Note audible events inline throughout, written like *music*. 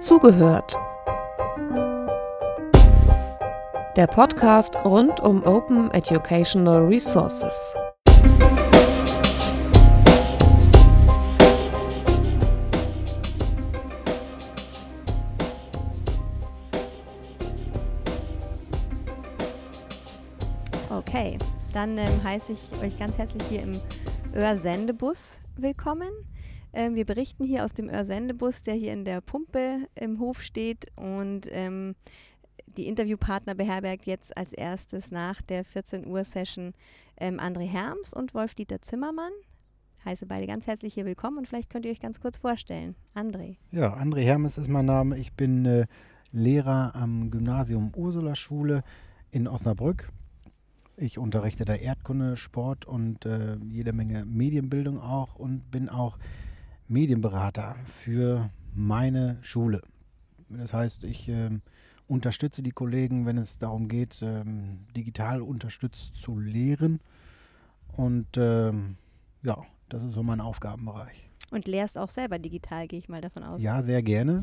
Zugehört. Der Podcast rund um Open Educational Resources. Okay, dann ähm, heiße ich euch ganz herzlich hier im Öhr-Sendebus willkommen. Ähm, wir berichten hier aus dem Öhr-Sendebus, der hier in der Pumpe im Hof steht und ähm, die Interviewpartner beherbergt jetzt als erstes nach der 14 Uhr Session ähm, André Herms und Wolf-Dieter Zimmermann. Heiße beide ganz herzlich hier willkommen und vielleicht könnt ihr euch ganz kurz vorstellen. André. Ja, André Hermes ist mein Name. Ich bin äh, Lehrer am Gymnasium Ursula Schule in Osnabrück. Ich unterrichte da Erdkunde, Sport und äh, jede Menge Medienbildung auch und bin auch Medienberater für meine Schule. Das heißt, ich äh, unterstütze die Kollegen, wenn es darum geht, ähm, digital unterstützt zu lehren. Und ähm, ja, das ist so mein Aufgabenbereich. Und lehrst auch selber digital, gehe ich mal davon aus. Ja, sehr gerne.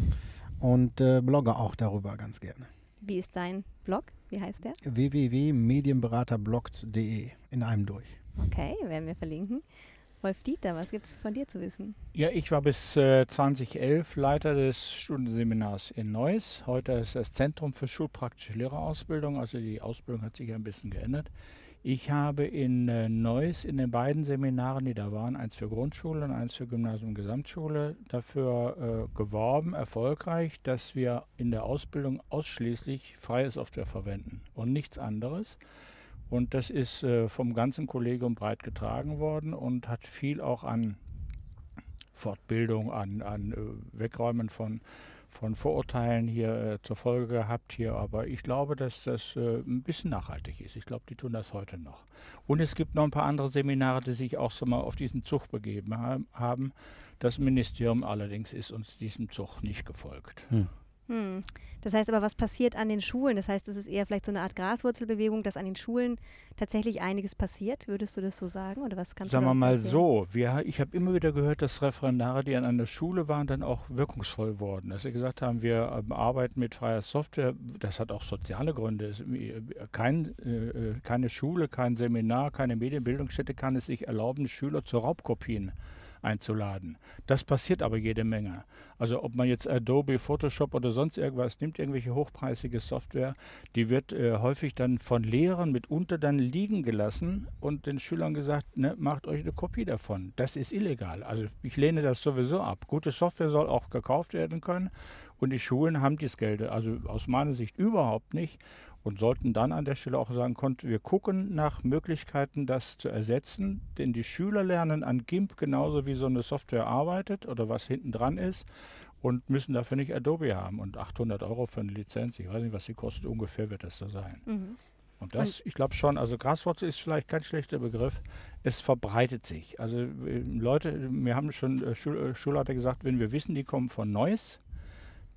Und äh, blogge auch darüber ganz gerne. Wie ist dein Blog? Wie heißt der? www.medienberaterbloggt.de in einem durch. Okay, werden wir verlinken. Wolf Dieter, was gibt es von dir zu wissen? Ja, ich war bis äh, 2011 Leiter des Stundenseminars in Neuss. Heute ist das Zentrum für schulpraktische Lehrerausbildung, also die Ausbildung hat sich ein bisschen geändert. Ich habe in äh, Neuss in den beiden Seminaren, die da waren, eins für Grundschule und eins für Gymnasium und Gesamtschule, dafür äh, geworben, erfolgreich, dass wir in der Ausbildung ausschließlich freie Software verwenden und nichts anderes. Und das ist äh, vom ganzen Kollegium breit getragen worden und hat viel auch an Fortbildung, an, an äh, Wegräumen von, von Vorurteilen hier äh, zur Folge gehabt hier. Aber ich glaube, dass das äh, ein bisschen nachhaltig ist. Ich glaube, die tun das heute noch. Und es gibt noch ein paar andere Seminare, die sich auch so mal auf diesen Zug begeben ha haben. Das Ministerium allerdings ist uns diesem Zug nicht gefolgt. Hm. Hm. Das heißt aber, was passiert an den Schulen? Das heißt, es ist eher vielleicht so eine Art Graswurzelbewegung, dass an den Schulen tatsächlich einiges passiert. Würdest du das so sagen? Oder was kannst Sagen du wir mal erzählen? so, wir, ich habe immer wieder gehört, dass Referendare, die an einer Schule waren, dann auch wirkungsvoll wurden. Dass sie gesagt haben, wir ähm, arbeiten mit freier Software. Das hat auch soziale Gründe. Äh, kein, äh, keine Schule, kein Seminar, keine Medienbildungsstätte kann es sich erlauben, Schüler zu Raubkopien einzuladen. Das passiert aber jede Menge. Also ob man jetzt Adobe, Photoshop oder sonst irgendwas nimmt, irgendwelche hochpreisige Software, die wird äh, häufig dann von Lehrern mitunter dann liegen gelassen und den Schülern gesagt, ne, macht euch eine Kopie davon. Das ist illegal. Also ich lehne das sowieso ab. Gute Software soll auch gekauft werden können und die Schulen haben dies Geld, also aus meiner Sicht überhaupt nicht und sollten dann an der Stelle auch sagen, konnten wir gucken nach Möglichkeiten, das zu ersetzen, denn die Schüler lernen an GIMP genauso wie so eine Software arbeitet oder was hinten dran ist und müssen dafür nicht Adobe haben und 800 Euro für eine Lizenz, ich weiß nicht, was sie kostet, ungefähr wird das da sein. Mhm. Und das, ich glaube schon, also Graswurzel ist vielleicht kein schlechter Begriff. Es verbreitet sich. Also äh, Leute, mir haben schon äh, Schul äh, Schulleiter gesagt, wenn wir wissen, die kommen von Neuss,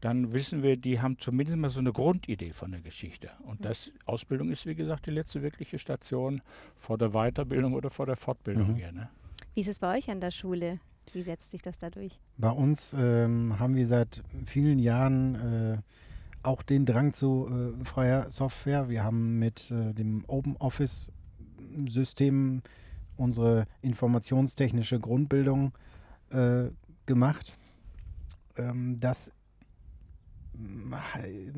dann wissen wir, die haben zumindest mal so eine Grundidee von der Geschichte. Und das Ausbildung ist, wie gesagt, die letzte wirkliche Station vor der Weiterbildung oder vor der Fortbildung Mhm. hier. Ne? Wie ist es bei euch an der Schule? Wie setzt sich das da durch? Bei uns ähm, haben wir seit vielen Jahren äh, auch den Drang zu äh, freier Software. Wir haben mit äh, dem Open Office System unsere informationstechnische Grundbildung äh, gemacht. Ähm, das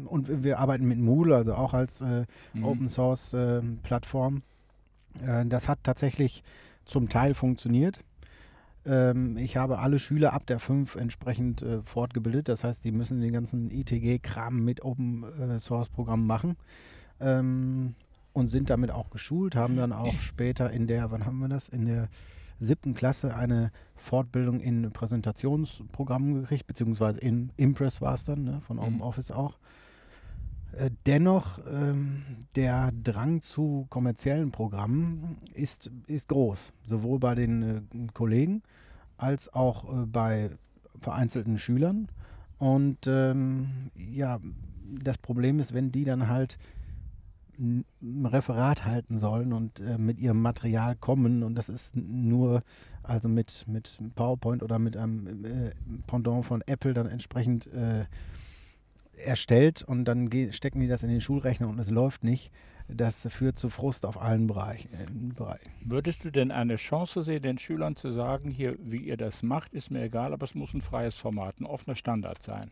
und wir arbeiten mit Moodle, also auch als äh, Mhm. Open Source äh, Plattform. Äh, das hat tatsächlich zum Teil funktioniert. Ähm, ich habe alle Schüler ab der 5 entsprechend äh, fortgebildet. Das heißt, die müssen den ganzen ITG-Kram mit Open äh, Source Programmen machen. Ähm, und sind damit auch geschult, haben dann auch später in der, wann haben wir das? In der siebten Klasse eine Fortbildung in Präsentationsprogrammen gekriegt, beziehungsweise in Impress war es dann, ne, von Mhm. OpenOffice auch. Äh, Dennoch, ähm, der Drang zu kommerziellen Programmen ist, ist groß, sowohl bei den äh, Kollegen als auch äh, bei vereinzelten Schülern. Und ähm, ja, das Problem ist, wenn die dann halt ein Referat halten sollen und äh, mit ihrem Material kommen und das ist nur also mit, mit PowerPoint oder mit einem äh, Pendant von Apple dann entsprechend äh, erstellt und dann stecken die das in den Schulrechner und es läuft nicht. Das führt zu Frust auf allen Bereichen. Bereichen. Würdest du denn eine Chance sehen, den Schülern zu sagen, hier, wie ihr das macht, ist mir egal, aber es muss ein freies Format, ein offener Standard sein?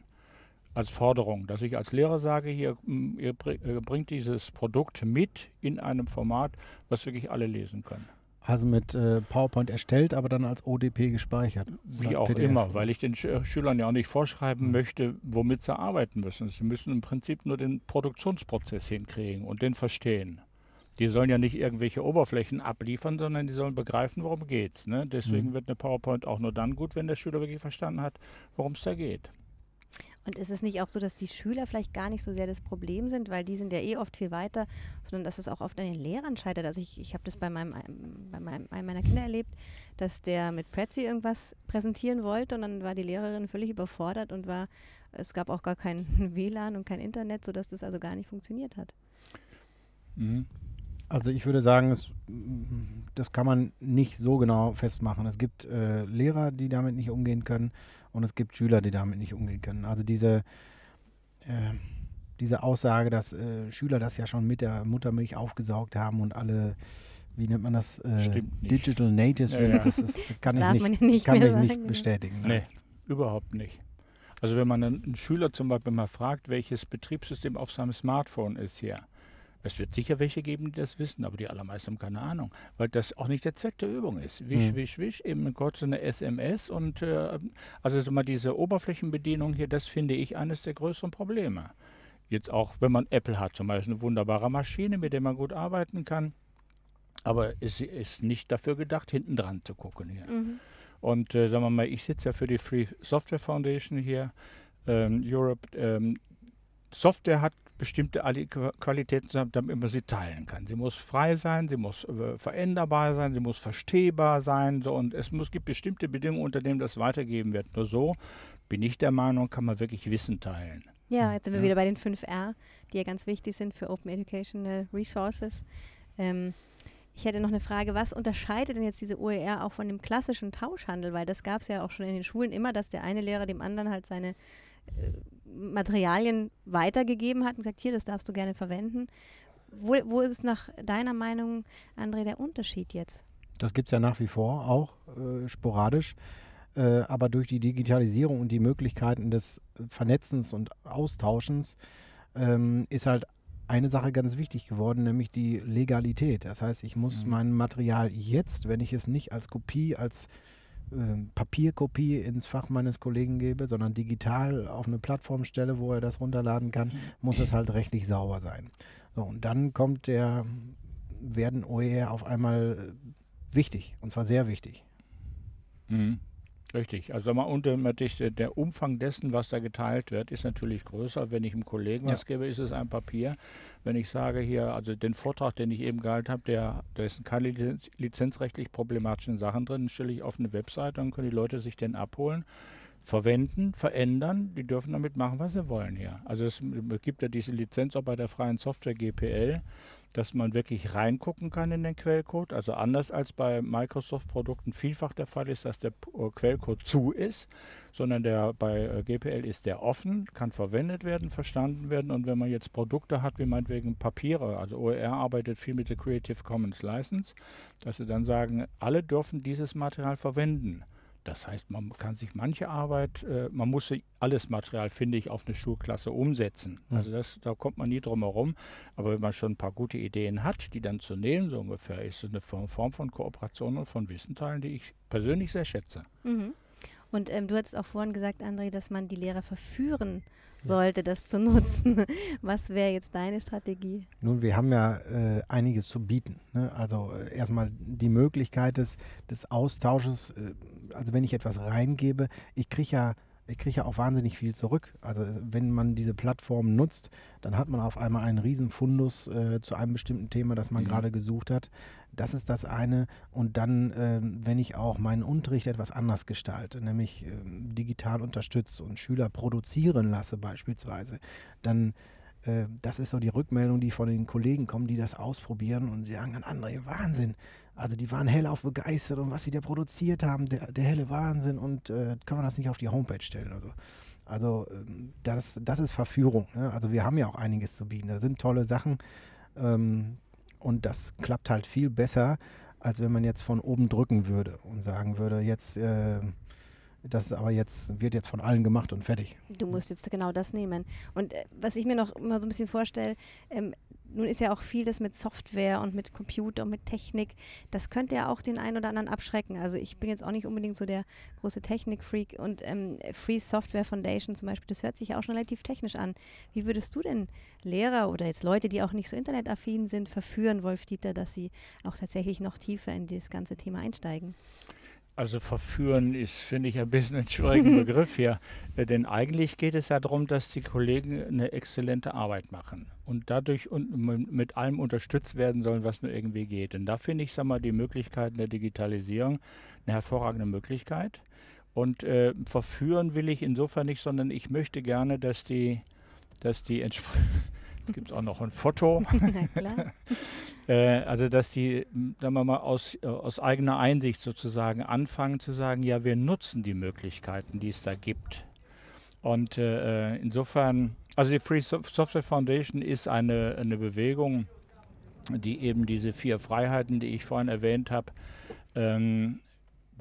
Als Forderung, dass ich als Lehrer sage, hier, ihr bringt dieses Produkt mit in einem Format, was wirklich alle lesen können. Also mit äh, PowerPoint erstellt, aber dann als ODP gespeichert. Wie auch PDF. immer, weil ich den Sch äh, Schülern ja auch nicht vorschreiben mhm. möchte, womit sie arbeiten müssen. Sie müssen im Prinzip nur den Produktionsprozess hinkriegen und den verstehen. Die sollen ja nicht irgendwelche Oberflächen abliefern, sondern die sollen begreifen, worum es Ne? Deswegen mhm. wird eine PowerPoint auch nur dann gut, wenn der Schüler wirklich verstanden hat, worum es da geht. Und ist es nicht auch so, dass die Schüler vielleicht gar nicht so sehr das Problem sind, weil die sind ja eh oft viel weiter, sondern dass es auch oft an den Lehrern scheitert? Also ich, ich habe das bei meinem, bei meinem, einem meiner Kinder erlebt, dass der mit Prezi irgendwas präsentieren wollte und dann war die Lehrerin völlig überfordert und war, es gab auch gar kein *laughs* WLAN und kein Internet, sodass das also gar nicht funktioniert hat. Mhm. Also ich würde sagen, es, das kann man nicht so genau festmachen. Es gibt äh, Lehrer, die damit nicht umgehen können und es gibt Schüler, die damit nicht umgehen können. Also diese, äh, diese Aussage, dass äh, Schüler das ja schon mit der Muttermilch aufgesaugt haben und alle, wie nennt man das, äh, Digital Natives sind, ja, ja. das, ist, kann das ich nicht, nicht, kann ich nicht bestätigen. Nee, überhaupt nicht. Also wenn man einen Schüler zum Beispiel mal fragt, welches Betriebssystem auf seinem Smartphone ist hier, es wird sicher welche geben, die das wissen, aber die allermeisten haben keine Ahnung, weil das auch nicht der Zweck der Übung ist. Wisch, mhm. wisch, wisch, eben kurz eine SMS und äh, also so mal diese Oberflächenbedienung hier, das finde ich eines der größeren Probleme. Jetzt auch, wenn man Apple hat, zum Beispiel eine wunderbare Maschine, mit der man gut arbeiten kann, aber es ist nicht dafür gedacht, hinten dran zu gucken hier. Mhm. Und äh, sagen wir mal, ich sitze ja für die Free Software Foundation hier, ähm, Europe. Ähm, Software hat bestimmte Qualitäten, damit man sie teilen kann. Sie muss frei sein, sie muss äh, veränderbar sein, sie muss verstehbar sein. So, und es muss, gibt bestimmte Bedingungen, unter denen das weitergeben wird. Nur so bin ich der Meinung, kann man wirklich Wissen teilen. Ja, jetzt sind wir wieder bei den 5R, die ja ganz wichtig sind für Open Educational Resources. Ähm, ich hätte noch eine Frage, was unterscheidet denn jetzt diese OER auch von dem klassischen Tauschhandel? Weil das gab es ja auch schon in den Schulen immer, dass der eine Lehrer dem anderen halt seine äh, Materialien weitergegeben hat und gesagt, hier, das darfst du gerne verwenden. Wo, wo ist nach deiner Meinung, André, der Unterschied jetzt? Das gibt es ja nach wie vor, auch äh, sporadisch. Äh, aber durch die Digitalisierung und die Möglichkeiten des Vernetzens und Austauschens ähm, ist halt eine Sache ganz wichtig geworden, nämlich die Legalität. Das heißt, ich muss mhm. mein Material jetzt, wenn ich es nicht als Kopie, als äh, Papierkopie ins Fach meines Kollegen gebe, sondern digital auf eine Plattform stelle, wo er das runterladen kann, muss es halt rechtlich sauber sein. So, und dann kommt der, werden OER auf einmal äh, wichtig, und zwar sehr wichtig. Mhm. Richtig. Also mal untermöglich, der Umfang dessen, was da geteilt wird, ist natürlich größer. Wenn ich einem Kollegen ja. was gebe, ist es ein Papier. Wenn ich sage hier, also den Vortrag, den ich eben gehalten habe, der, da sind keine lizenz, lizenzrechtlich problematischen Sachen drin, stelle ich auf eine Website, dann können die Leute sich den abholen verwenden, verändern. Die dürfen damit machen, was sie wollen hier. Also es gibt ja diese Lizenz auch bei der freien Software GPL, dass man wirklich reingucken kann in den Quellcode. Also anders als bei Microsoft-Produkten vielfach der Fall ist, dass der äh, Quellcode zu ist, sondern der bei äh, GPL ist der offen, kann verwendet werden, verstanden werden. Und wenn man jetzt Produkte hat, wie meinetwegen Papiere, also OER arbeitet viel mit der Creative Commons License, dass sie dann sagen, alle dürfen dieses Material verwenden. Das heißt, man kann sich manche Arbeit, äh, man muss alles Material, finde ich, auf eine Schulklasse umsetzen. Mhm. Also das, da kommt man nie drum herum. Aber wenn man schon ein paar gute Ideen hat, die dann zu nehmen, so ungefähr, ist es eine Form von Kooperation und von Wissenteilen, die ich persönlich sehr schätze. Mhm. Und ähm, du hast auch vorhin gesagt, André, dass man die Lehrer verführen sollte, das zu *laughs* nutzen. Was wäre jetzt deine Strategie? Nun, wir haben ja äh, einiges zu bieten. Ne? Also äh, erstmal die Möglichkeit des, des Austausches. Äh, also wenn ich etwas reingebe, ich kriege ja ich kriege ja auch wahnsinnig viel zurück. Also wenn man diese Plattform nutzt, dann hat man auf einmal einen riesen Fundus äh, zu einem bestimmten Thema, das man mhm. gerade gesucht hat. Das ist das eine. Und dann, äh, wenn ich auch meinen Unterricht etwas anders gestalte, nämlich äh, digital unterstütze und Schüler produzieren lasse beispielsweise, dann äh, das ist so die Rückmeldung, die von den Kollegen kommt, die das ausprobieren und sagen dann, André, Wahnsinn. Also die waren hellauf begeistert und was sie da produziert haben, der, der helle Wahnsinn und äh, kann man das nicht auf die Homepage stellen. Also, Also ähm, das, das ist Verführung. Ne? Also wir haben ja auch einiges zu bieten. Da sind tolle Sachen ähm, und das klappt halt viel besser, als wenn man jetzt von oben drücken würde und sagen würde, jetzt äh, das ist aber jetzt, wird jetzt von allen gemacht und fertig. Du musst jetzt genau das nehmen. Und äh, was ich mir noch immer so ein bisschen vorstelle, ähm, nun ist ja auch viel das mit Software und mit Computer und mit Technik. Das könnte ja auch den einen oder anderen abschrecken. Also ich bin jetzt auch nicht unbedingt so der große Technik-Freak und ähm, Free Software Foundation zum Beispiel, das hört sich ja auch schon relativ technisch an. Wie würdest du denn Lehrer oder jetzt Leute, die auch nicht so internetaffin sind, verführen, Wolf Dieter, dass sie auch tatsächlich noch tiefer in das ganze Thema einsteigen? Also verführen ist, finde ich, ein bisschen ein schwieriger *laughs* Begriff hier. Äh, denn eigentlich geht es ja darum, dass die Kollegen eine exzellente Arbeit machen und dadurch un mit allem unterstützt werden sollen, was nur irgendwie geht. Und da finde ich, sag mal, die Möglichkeiten der Digitalisierung eine hervorragende Möglichkeit. Und äh, verführen will ich insofern nicht, sondern ich möchte gerne, dass die, dass die *laughs* Jetzt gibt es auch noch ein Foto. *laughs* Na klar. Äh, also, dass die, sagen wir mal, aus, äh, aus eigener Einsicht sozusagen anfangen zu sagen, ja, wir nutzen die Möglichkeiten, die es da gibt. Und äh, insofern, also die Free Software Foundation ist eine, eine Bewegung, die eben diese vier Freiheiten, die ich vorhin erwähnt habe, ähm,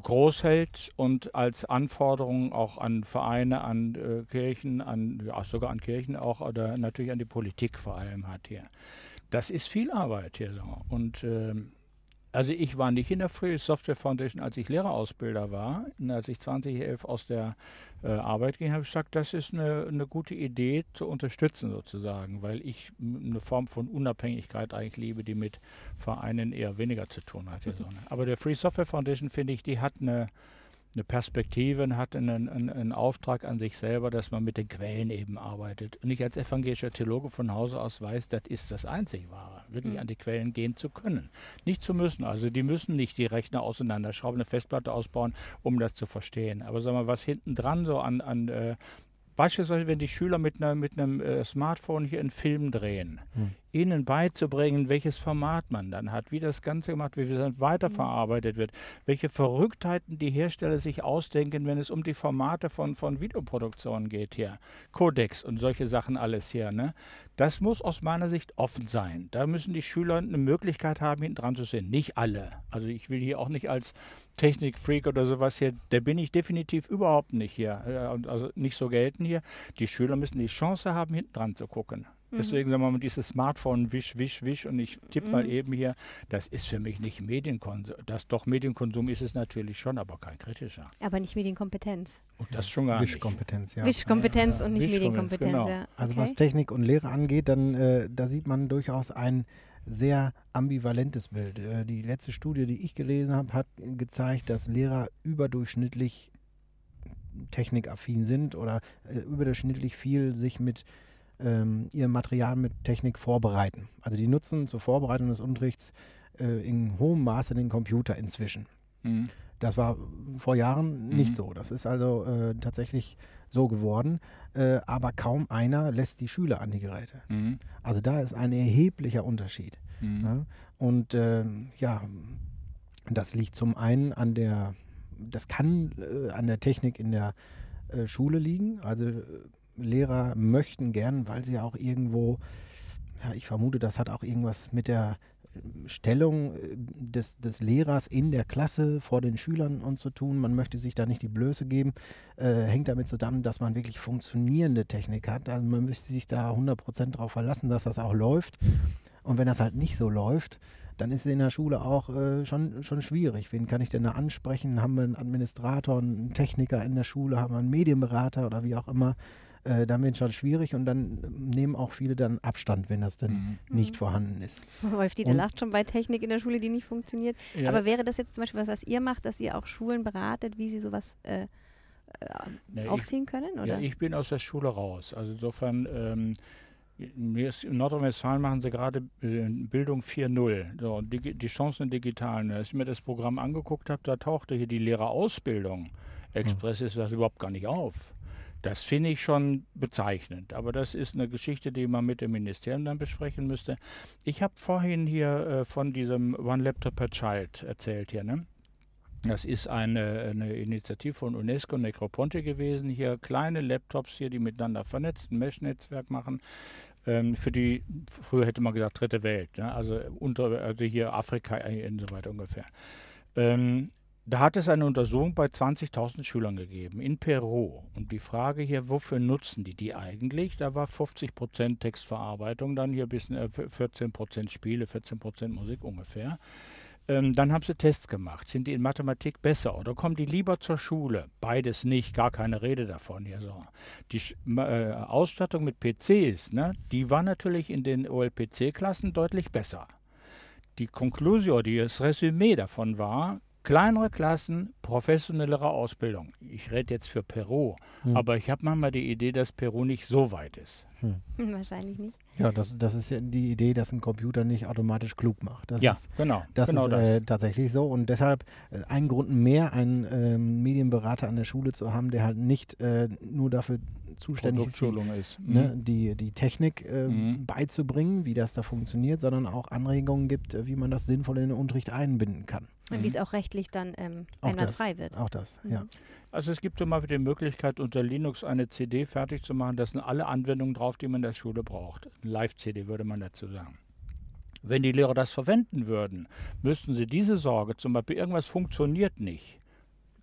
groß hält und als Anforderung auch an Vereine, an äh, Kirchen, an ja, sogar an Kirchen auch oder natürlich an die Politik vor allem hat hier. Das ist viel Arbeit hier so. Und ähm, also ich war nicht in der Free Software Foundation, als ich Lehrerausbilder war. Und als ich 2011 aus der äh, Arbeit ging, habe ich gesagt, das ist eine, eine gute Idee zu unterstützen sozusagen, weil ich eine Form von Unabhängigkeit eigentlich liebe, die mit Vereinen eher weniger zu tun hat. Mhm. *laughs* Aber der Free Software Foundation, finde ich, die hat eine eine Perspektive und hat einen, einen, einen, Auftrag an sich selber, dass man mit den Quellen eben arbeitet. Und ich als evangelischer Theologe von Hause aus weiß, das ist das einzig Wahre, wirklich mhm. an die Quellen gehen zu können. Nicht zu müssen. Also die müssen nicht die Rechner auseinanderschrauben, eine Festplatte ausbauen, um das zu verstehen. Aber sag mal, was hinten dran so an, an äh, Beispielsweise, wenn die Schüler mit, einer, mit einem äh, Smartphone hier einen Film drehen, hm. Ihnen beizubringen, welches Format man dann hat, wie das Ganze gemacht wird, wie das weiterverarbeitet wird, welche Verrücktheiten die Hersteller sich ausdenken, wenn es um die Formate von, von Videoproduktionen geht hier, Codex und solche Sachen alles hier. Ne? Das muss aus meiner Sicht offen sein. Da müssen die Schüler eine Möglichkeit haben, hinten dran zu sehen. Nicht alle. Also ich will hier auch nicht als Technikfreak oder sowas hier, der bin ich definitiv überhaupt nicht hier, also nicht so gelten hier. Die Schüler müssen die Chance haben, hinten dran zu gucken. Mhm. Deswegen sagen wir mal, dieses Smartphone, wisch, wisch, wisch und ich tippe mhm. mal eben hier, das ist für mich nicht Medienkonsum. Das doch Medienkonsum ist es natürlich schon, aber kein kritischer. Aber nicht Medienkompetenz. Und das schon gar Wischkompetenz, ja. Wischkompetenz ja, und nicht Medienkompetenz, genau. ja. Okay. Also was Technik und Lehre angeht, dann äh, da sieht man durchaus ein sehr ambivalentes Bild. Äh, die letzte Studie, die ich gelesen habe, hat gezeigt, dass Lehrer überdurchschnittlich technikaffin sind oder äh, überdurchschnittlich viel sich mit ähm, ihr Material mit Technik vorbereiten. Also die nutzen zur Vorbereitung des Unterrichts äh, in hohem Maße den Computer inzwischen. Mhm. Das war vor Jahren mhm. nicht so. Das ist also äh, tatsächlich so geworden. Äh, aber kaum einer lässt die Schüler an die Geräte. Mhm. Also da ist ein erheblicher Unterschied. Mhm. Ja? Und ähm, ja, das liegt zum einen an der, das kann äh, an der Technik in der äh, Schule liegen. Also äh, Lehrer möchten gern, weil sie auch irgendwo, ja, ich vermute, das hat auch irgendwas mit der Stellung äh, des, des Lehrers in der Klasse vor den Schülern und zu tun. Man möchte sich da nicht die Blöße geben. Äh, hängt damit zusammen, dass man wirklich funktionierende Technik hat. Also man möchte sich da 100% darauf verlassen, dass das auch läuft. Und wenn das halt nicht so läuft, dann ist es in der Schule auch äh, schon, schon schwierig. Wen kann ich denn da ansprechen? Haben wir einen Administrator, einen Techniker in der Schule, haben wir einen Medienberater oder wie auch immer? Äh, dann wird es schon schwierig und dann nehmen auch viele dann Abstand, wenn das dann mhm. nicht vorhanden ist. Wolf Dieter lacht schon bei Technik in der Schule, die nicht funktioniert. Ja. Aber wäre das jetzt zum Beispiel was, was ihr macht, dass ihr auch Schulen beratet, wie sie sowas äh, äh, aufziehen ich, können? Oder? Ja, ich bin aus der Schule raus. Also insofern ähm, in Nordrhein-Westfalen machen sie gerade äh, Bildung 4.0, so, die, die Chancen im Digitalen. Als ich mir das Programm angeguckt habe, da tauchte hier die Lehrerausbildung Express ist das überhaupt gar nicht auf. Das finde ich schon bezeichnend, aber das ist eine Geschichte, die man mit dem Ministerium dann besprechen müsste. Ich habe vorhin hier äh, von diesem One Laptop per Child erzählt hier, ne? Das ist eine, eine Initiative von UNESCO Necroponte gewesen. Hier kleine Laptops hier, die miteinander vernetzt, ein Mesh-Netzwerk machen. Ähm, für die, früher hätte man gesagt, dritte Welt, ne? also, unter, also hier Afrika und so weiter ungefähr. Ähm, da hat es eine Untersuchung bei 20.000 Schülern gegeben in Peru. Und die Frage hier, wofür nutzen die die eigentlich? Da war 50% Textverarbeitung, dann hier äh, 14% Spiele, 14% Musik ungefähr. Ähm, dann haben sie Tests gemacht. Sind die in Mathematik besser oder kommen die lieber zur Schule? Beides nicht, gar keine Rede davon hier so. Die äh, Ausstattung mit PCs, ne, die war natürlich in den OLPC-Klassen deutlich besser. Die Conclusio, das Resümee davon war, kleinere Klassen, professionellere Ausbildung. Ich rede jetzt für Peru, hm. aber ich habe manchmal die Idee, dass Peru nicht so weit ist. Hm. *laughs* Wahrscheinlich nicht. Ja, das, das ist ja die Idee, dass ein Computer nicht automatisch klug macht. Das ja, ist, genau. Das genau ist äh, tatsächlich so. Und deshalb äh, ein Grund mehr, einen äh, Medienberater an der Schule zu haben, der halt nicht äh, nur dafür zuständig ist, die, ist. Ne, mhm. die, die Technik äh, mhm. beizubringen, wie das da funktioniert, sondern auch Anregungen gibt, äh, wie man das sinnvoll in den Unterricht einbinden kann. Und wie es auch rechtlich dann ähm, einwandfrei wird. Auch das, mhm. ja. Also es gibt zum Beispiel die Möglichkeit, unter Linux eine CD fertig zu machen. Da sind alle Anwendungen drauf, die man in der Schule braucht. Live-CD würde man dazu sagen. Wenn die Lehrer das verwenden würden, müssten sie diese Sorge, zum Beispiel irgendwas funktioniert nicht,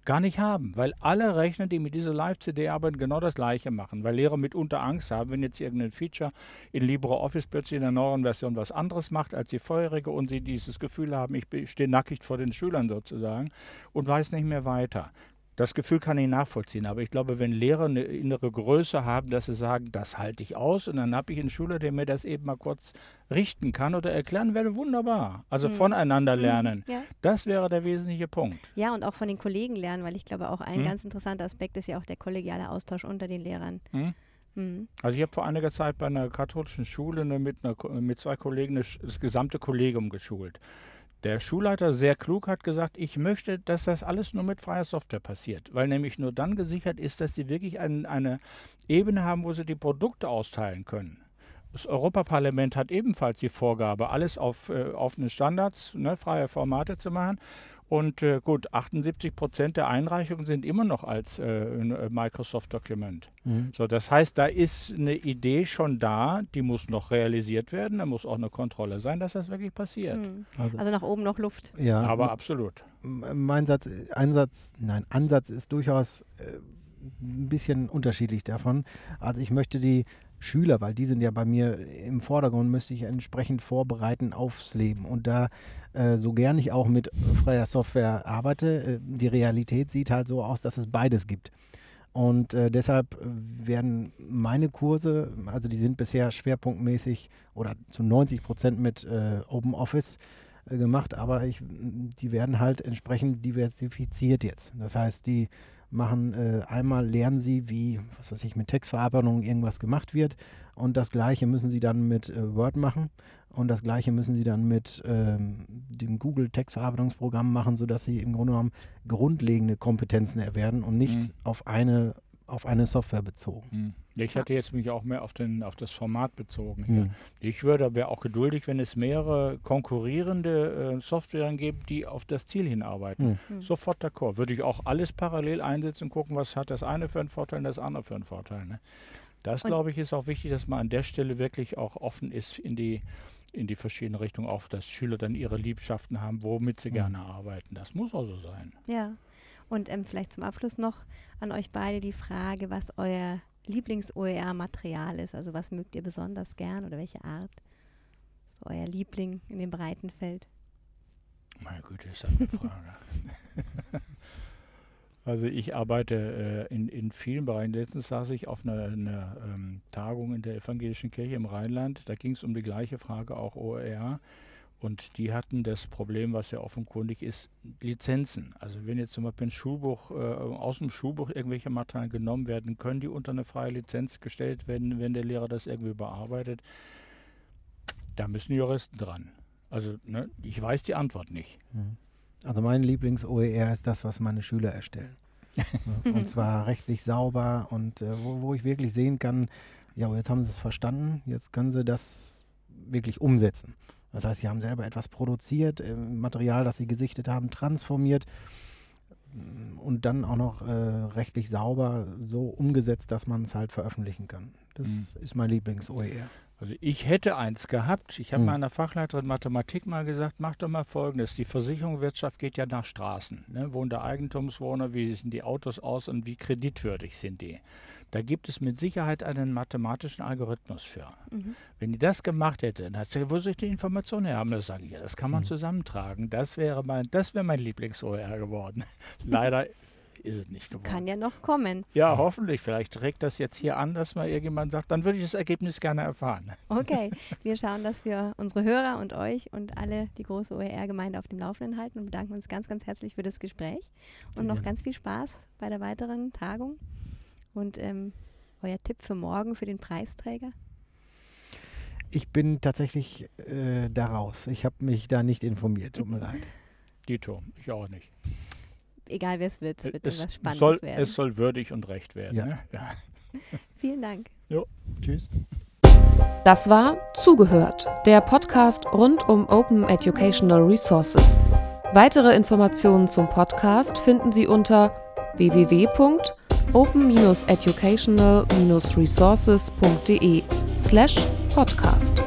gar nicht haben, weil alle Rechner, die mit dieser Live-CD arbeiten, genau das gleiche machen, weil Lehrer mitunter Angst haben, wenn jetzt irgendein Feature in LibreOffice plötzlich in der neuen Version was anderes macht als die vorherige und sie dieses Gefühl haben, ich stehe nackig vor den Schülern sozusagen und weiß nicht mehr weiter. Das Gefühl kann ich nachvollziehen, aber ich glaube, wenn Lehrer eine innere Größe haben, dass sie sagen, das halte ich aus und dann habe ich einen Schüler, der mir das eben mal kurz richten kann oder erklären wäre wunderbar. Also mhm. voneinander mhm. lernen. Mhm, ja. Das wäre der wesentliche Punkt. Ja, und auch von den Kollegen lernen, weil ich glaube, auch ein mhm. ganz interessanter Aspekt ist ja auch der kollegiale Austausch unter den Lehrern. Mhm. Mhm. Also ich habe vor einiger Zeit bei einer katholischen Schule ne, mit, einer, mit zwei Kollegen das, das gesamte Kollegium geschult. Der Schulleiter, sehr klug, hat gesagt, ich möchte, dass das alles nur mit freier Software passiert, weil nämlich nur dann gesichert ist, dass sie wirklich ein, eine Ebene haben, wo sie die Produkte austeilen können. Das Europaparlament hat ebenfalls die Vorgabe, alles auf äh, offene Standards, ne, freie Formate zu machen. Und äh, gut, 78 Prozent der Einreichungen sind immer noch als äh, äh, Microsoft-Dokument. Mhm. So, das heißt, da ist eine Idee schon da, die muss noch realisiert werden. Da muss auch eine Kontrolle sein, dass das wirklich passiert. Mhm. Also, also, nach oben noch Luft. Ja, aber absolut. Mein Satz, Einsatz, nein, Ansatz ist durchaus äh, ein bisschen unterschiedlich davon. Also ich möchte die Schüler, weil die sind ja bei mir im Vordergrund, müsste ich entsprechend vorbereiten aufs Leben. Und da, äh, so gern ich auch mit freier Software arbeite, äh, die Realität sieht halt so aus, dass es beides gibt. Und äh, deshalb werden meine Kurse, also die sind bisher schwerpunktmäßig oder zu 90 Prozent mit äh, Open Office äh, gemacht, aber ich, die werden halt entsprechend diversifiziert jetzt. Das heißt, die machen äh, einmal lernen sie, wie, was weiß ich, mit Textverarbeitung irgendwas gemacht wird und das gleiche müssen sie dann mit äh, Word machen und das gleiche müssen sie dann mit ähm, dem Google Textverarbeitungsprogramm machen, sodass sie im Grunde genommen grundlegende Kompetenzen erwerben und nicht mhm. auf eine auf eine Software bezogen. Mhm. Ich hätte jetzt mich auch mehr auf, den, auf das Format bezogen. Mhm. Ich würde, wäre auch geduldig, wenn es mehrere konkurrierende äh, Softwaren gibt, die auf das Ziel hinarbeiten. Mhm. Sofort d'accord. Würde ich auch alles parallel einsetzen und gucken, was hat das eine für einen Vorteil und das andere für einen Vorteil. Ne? Das, glaube ich, ist auch wichtig, dass man an der Stelle wirklich auch offen ist in die, in die verschiedenen Richtungen, auch dass Schüler dann ihre Liebschaften haben, womit sie mhm. gerne arbeiten. Das muss auch so sein. Ja. Und ähm, vielleicht zum Abschluss noch an euch beide die Frage, was euer Lieblings-OER-Material ist. Also was mögt ihr besonders gern oder welche Art ist euer Liebling in dem breiten Feld? Meine Güte, ist das eine Frage. *laughs* also ich arbeite äh, in, in vielen Bereichen. Letztens saß ich auf einer, einer ähm, Tagung in der Evangelischen Kirche im Rheinland. Da ging es um die gleiche Frage, auch OER. Und die hatten das Problem, was ja offenkundig ist, Lizenzen. Also wenn jetzt zum Beispiel ein Schulbuch, äh, aus dem Schulbuch irgendwelche Materialien genommen werden, können die unter eine freie Lizenz gestellt werden, wenn der Lehrer das irgendwie bearbeitet. Da müssen Juristen dran. Also ne, ich weiß die Antwort nicht. Mhm. Also mein Lieblings-OER ist das, was meine Schüler erstellen. *laughs* und zwar rechtlich sauber und äh, wo, wo ich wirklich sehen kann, ja, jetzt haben sie es verstanden, jetzt können sie das wirklich umsetzen. Das heißt, sie haben selber etwas produziert, äh, Material, das sie gesichtet haben, transformiert und dann auch noch äh, rechtlich sauber so umgesetzt, dass man es halt veröffentlichen kann. Das Mhm. ist mein Lieblings-OER. Also ich hätte eins gehabt. Ich habe Hm. meiner Fachleiterin Mathematik mal gesagt, mach doch mal Folgendes. Die Versicherungswirtschaft geht ja nach Straßen. Ne? Wohnende Eigentumswohner, wie sehen die Autos aus und wie kreditwürdig sind die? Da gibt es mit Sicherheit einen mathematischen Algorithmus für. Mhm. Wenn die das gemacht hätte, dann hat sie, wo soll ich die Informationen her haben? Das sage ich ja, das kann man Mhm. zusammentragen. Das wäre mein, das wäre mein Lieblings-OER geworden. *laughs* Leider ist es nicht geworden. Kann ja noch kommen. Ja, hoffentlich. Vielleicht regt das jetzt hier an, dass mal irgendjemand sagt, dann würde ich das Ergebnis gerne erfahren. Okay, *laughs* wir schauen, dass wir unsere Hörer und euch und alle die große OER-Gemeinde auf dem Laufenden halten und bedanken uns ganz, ganz herzlich für das Gespräch und noch ganz viel Spaß bei der weiteren Tagung. Und ähm, euer Tipp für morgen für den Preisträger? Ich bin tatsächlich äh, da raus. Ich habe mich da nicht informiert. Tut mir leid. *laughs* Dito, ich auch nicht. Egal wer es wird, es wird es, irgendwas Spannendes soll, werden. es soll würdig und recht werden. Ja. Ne? Ja. *laughs* Vielen Dank. Tschüss. Das war Zugehört, der Podcast rund um Open Educational Resources. Weitere Informationen zum Podcast finden Sie unter www.open-educational-resources.de slash podcast.